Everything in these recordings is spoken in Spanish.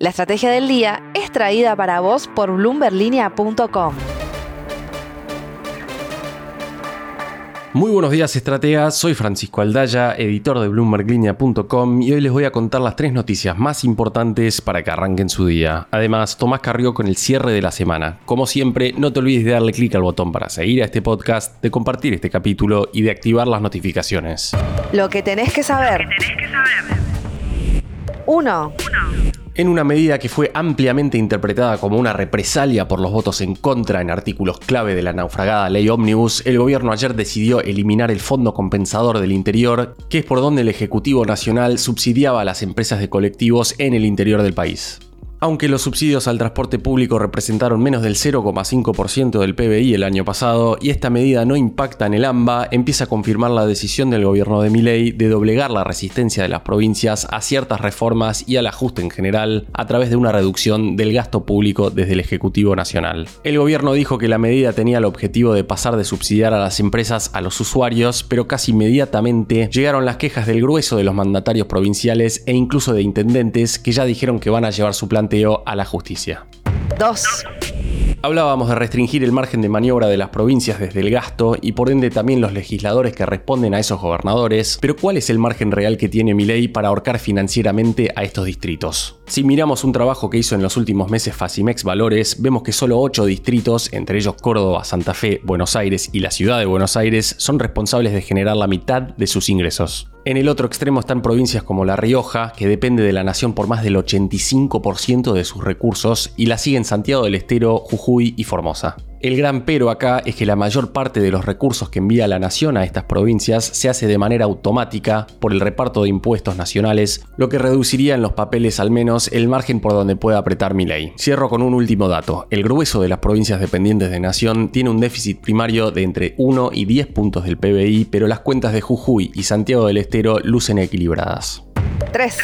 La estrategia del día es traída para vos por bloomberlinia.com. Muy buenos días estrategas, soy Francisco Aldaya, editor de bloomberglinea.com y hoy les voy a contar las tres noticias más importantes para que arranquen su día. Además, Tomás Carrió con el cierre de la semana. Como siempre, no te olvides de darle clic al botón para seguir a este podcast, de compartir este capítulo y de activar las notificaciones. Lo que tenés que saber. 1. En una medida que fue ampliamente interpretada como una represalia por los votos en contra en artículos clave de la naufragada ley Omnibus, el gobierno ayer decidió eliminar el Fondo Compensador del Interior, que es por donde el Ejecutivo Nacional subsidiaba a las empresas de colectivos en el interior del país. Aunque los subsidios al transporte público representaron menos del 0,5% del PBI el año pasado y esta medida no impacta en el AMBA, empieza a confirmar la decisión del gobierno de Milei de doblegar la resistencia de las provincias a ciertas reformas y al ajuste en general a través de una reducción del gasto público desde el Ejecutivo Nacional. El gobierno dijo que la medida tenía el objetivo de pasar de subsidiar a las empresas a los usuarios, pero casi inmediatamente llegaron las quejas del grueso de los mandatarios provinciales e incluso de intendentes que ya dijeron que van a llevar su plan a la justicia. 2. Hablábamos de restringir el margen de maniobra de las provincias desde el gasto y por ende también los legisladores que responden a esos gobernadores, pero ¿cuál es el margen real que tiene mi ley para ahorcar financieramente a estos distritos? Si miramos un trabajo que hizo en los últimos meses Facimex Valores, vemos que solo 8 distritos, entre ellos Córdoba, Santa Fe, Buenos Aires y la ciudad de Buenos Aires, son responsables de generar la mitad de sus ingresos. En el otro extremo están provincias como La Rioja, que depende de la nación por más del 85% de sus recursos, y la siguen Santiago del Estero, Jujuy y Formosa. El gran pero acá es que la mayor parte de los recursos que envía la nación a estas provincias se hace de manera automática por el reparto de impuestos nacionales, lo que reduciría en los papeles al menos el margen por donde pueda apretar mi ley. Cierro con un último dato. El grueso de las provincias dependientes de nación tiene un déficit primario de entre 1 y 10 puntos del PBI, pero las cuentas de Jujuy y Santiago del Estero lucen equilibradas. 3.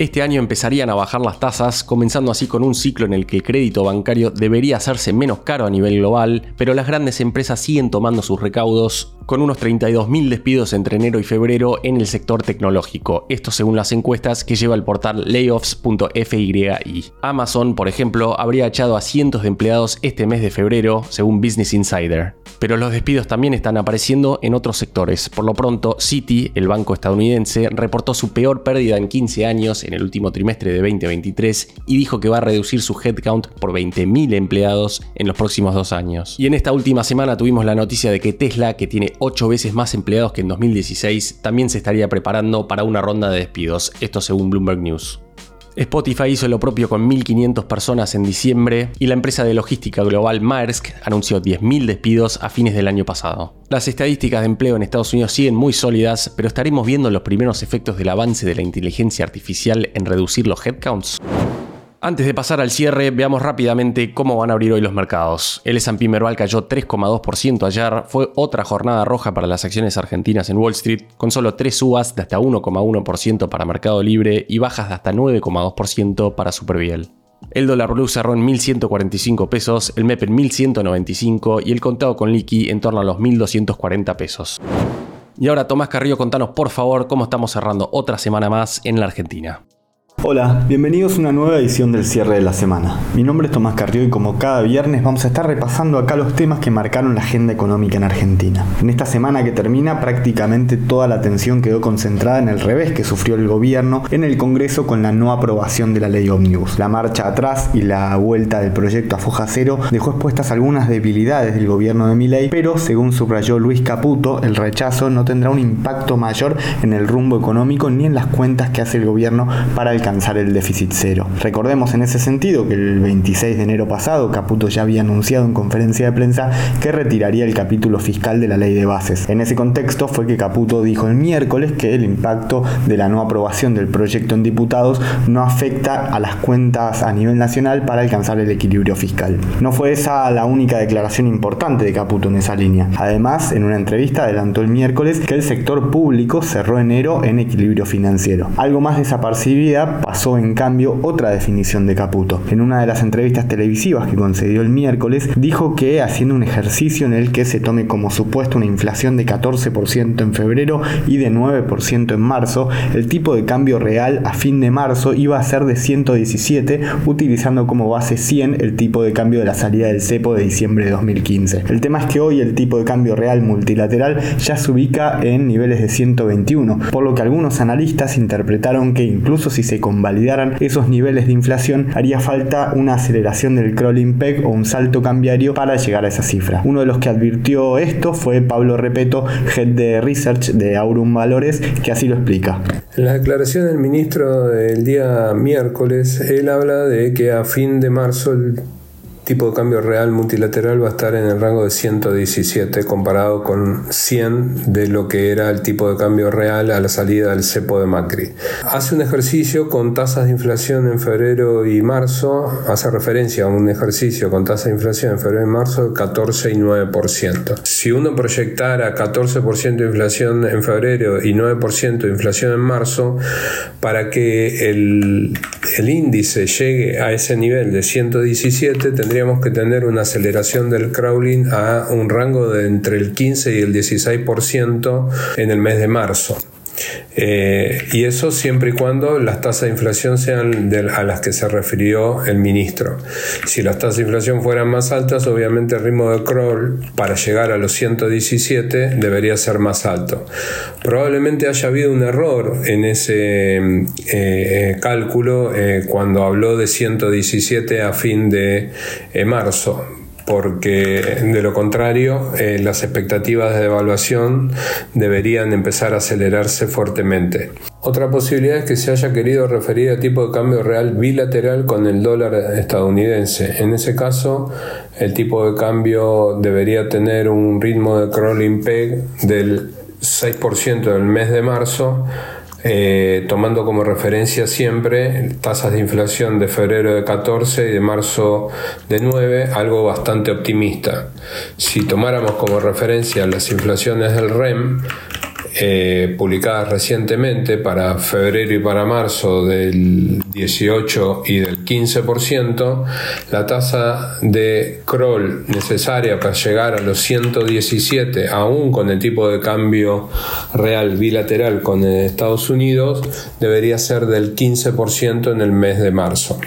Este año empezarían a bajar las tasas, comenzando así con un ciclo en el que el crédito bancario debería hacerse menos caro a nivel global, pero las grandes empresas siguen tomando sus recaudos con unos 32.000 despidos entre enero y febrero en el sector tecnológico, esto según las encuestas que lleva el portal layoffs.fyi. Amazon, por ejemplo, habría echado a cientos de empleados este mes de febrero, según Business Insider. Pero los despidos también están apareciendo en otros sectores. Por lo pronto, Citi, el banco estadounidense, reportó su peor pérdida en 15 años en el último trimestre de 2023 y dijo que va a reducir su headcount por 20.000 empleados en los próximos dos años. Y en esta última semana tuvimos la noticia de que Tesla, que tiene 8 veces más empleados que en 2016, también se estaría preparando para una ronda de despidos, esto según Bloomberg News. Spotify hizo lo propio con 1.500 personas en diciembre y la empresa de logística global Maersk anunció 10.000 despidos a fines del año pasado. Las estadísticas de empleo en Estados Unidos siguen muy sólidas, pero estaremos viendo los primeros efectos del avance de la inteligencia artificial en reducir los headcounts. Antes de pasar al cierre, veamos rápidamente cómo van a abrir hoy los mercados. El S&P Merval cayó 3,2% ayer, fue otra jornada roja para las acciones argentinas en Wall Street, con solo tres subas de hasta 1,1% para Mercado Libre y bajas de hasta 9,2% para Superviel. El dólar blue cerró en 1.145 pesos, el MEP en 1.195 y el contado con liqui en torno a los 1.240 pesos. Y ahora Tomás Carrillo, contanos por favor cómo estamos cerrando otra semana más en la Argentina. Hola, bienvenidos a una nueva edición del cierre de la semana. Mi nombre es Tomás Carrió y como cada viernes vamos a estar repasando acá los temas que marcaron la agenda económica en Argentina. En esta semana que termina prácticamente toda la atención quedó concentrada en el revés que sufrió el gobierno en el Congreso con la no aprobación de la ley Omnibus. La marcha atrás y la vuelta del proyecto a foja cero dejó expuestas algunas debilidades del gobierno de Milei, pero según subrayó Luis Caputo, el rechazo no tendrá un impacto mayor en el rumbo económico ni en las cuentas que hace el gobierno para alcanzar el déficit cero. Recordemos en ese sentido que el 26 de enero pasado Caputo ya había anunciado en conferencia de prensa que retiraría el capítulo fiscal de la ley de bases. En ese contexto fue que Caputo dijo el miércoles que el impacto de la no aprobación del proyecto en diputados no afecta a las cuentas a nivel nacional para alcanzar el equilibrio fiscal. No fue esa la única declaración importante de Caputo en esa línea. Además, en una entrevista adelantó el miércoles que el sector público cerró enero en equilibrio financiero. Algo más desapercibida, pasó en cambio otra definición de Caputo. En una de las entrevistas televisivas que concedió el miércoles, dijo que haciendo un ejercicio en el que se tome como supuesto una inflación de 14% en febrero y de 9% en marzo, el tipo de cambio real a fin de marzo iba a ser de 117, utilizando como base 100 el tipo de cambio de la salida del cepo de diciembre de 2015. El tema es que hoy el tipo de cambio real multilateral ya se ubica en niveles de 121, por lo que algunos analistas interpretaron que incluso si se convalidaran esos niveles de inflación, haría falta una aceleración del crawling peg o un salto cambiario para llegar a esa cifra. Uno de los que advirtió esto fue Pablo Repeto, head de research de Aurum Valores, que así lo explica. En la declaración del ministro del día miércoles, él habla de que a fin de marzo el tipo de cambio real multilateral va a estar en el rango de 117 comparado con 100 de lo que era el tipo de cambio real a la salida del cepo de Macri. Hace un ejercicio con tasas de inflación en febrero y marzo, hace referencia a un ejercicio con tasas de inflación en febrero y marzo de 14 y 9%. Si uno proyectara 14% de inflación en febrero y 9% de inflación en marzo, para que el, el índice llegue a ese nivel de 117, tendría tendríamos que tener una aceleración del crawling a un rango de entre el 15 y el 16% en el mes de marzo. Eh, y eso siempre y cuando las tasas de inflación sean a las que se refirió el ministro. Si las tasas de inflación fueran más altas, obviamente el ritmo de crawl para llegar a los 117 debería ser más alto. Probablemente haya habido un error en ese eh, eh, cálculo cuando habló de 117 a fin de marzo porque de lo contrario eh, las expectativas de devaluación deberían empezar a acelerarse fuertemente. Otra posibilidad es que se haya querido referir a tipo de cambio real bilateral con el dólar estadounidense. En ese caso, el tipo de cambio debería tener un ritmo de crawling peg del 6% del mes de marzo eh, tomando como referencia siempre tasas de inflación de febrero de 14 y de marzo de 9, algo bastante optimista. Si tomáramos como referencia las inflaciones del REM, eh, publicadas recientemente para febrero y para marzo del 18 y del 15%, la tasa de crawl necesaria para llegar a los 117, aún con el tipo de cambio real bilateral con Estados Unidos, debería ser del 15% en el mes de marzo.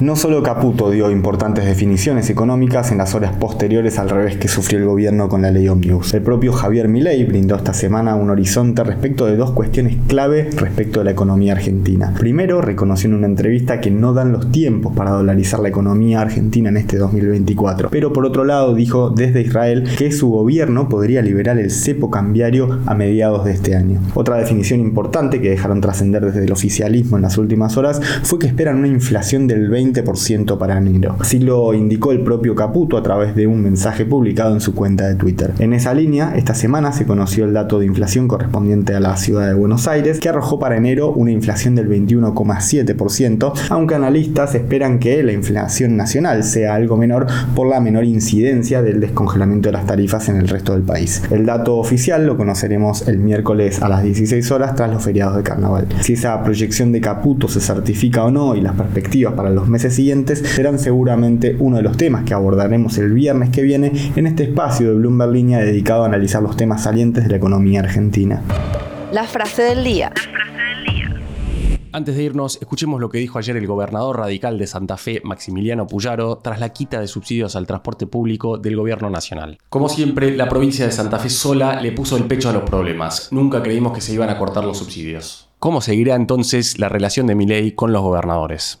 No solo Caputo dio importantes definiciones económicas en las horas posteriores al revés que sufrió el gobierno con la ley Omnibus. El propio Javier Milei brindó esta semana un horizonte respecto de dos cuestiones clave respecto de la economía argentina. Primero, reconoció en una entrevista que no dan los tiempos para dolarizar la economía argentina en este 2024. Pero por otro lado, dijo desde Israel que su gobierno podría liberar el cepo cambiario a mediados de este año. Otra definición importante que dejaron trascender desde el oficialismo en las últimas horas fue que esperan una inflación del 20 20% para enero. Así lo indicó el propio Caputo a través de un mensaje publicado en su cuenta de Twitter. En esa línea, esta semana se conoció el dato de inflación correspondiente a la ciudad de Buenos Aires, que arrojó para enero una inflación del 21,7%, aunque analistas esperan que la inflación nacional sea algo menor por la menor incidencia del descongelamiento de las tarifas en el resto del país. El dato oficial lo conoceremos el miércoles a las 16 horas tras los feriados de carnaval. Si esa proyección de Caputo se certifica o no y las perspectivas para los meses siguientes serán seguramente uno de los temas que abordaremos el viernes que viene en este espacio de Bloomberg Línea dedicado a analizar los temas salientes de la economía argentina. La frase del día. Antes de irnos, escuchemos lo que dijo ayer el gobernador radical de Santa Fe, Maximiliano Puyaro, tras la quita de subsidios al transporte público del gobierno nacional. Como siempre, la provincia de Santa Fe sola le puso el pecho a los problemas. Nunca creímos que se iban a cortar los subsidios. ¿Cómo seguirá entonces la relación de Milei con los gobernadores?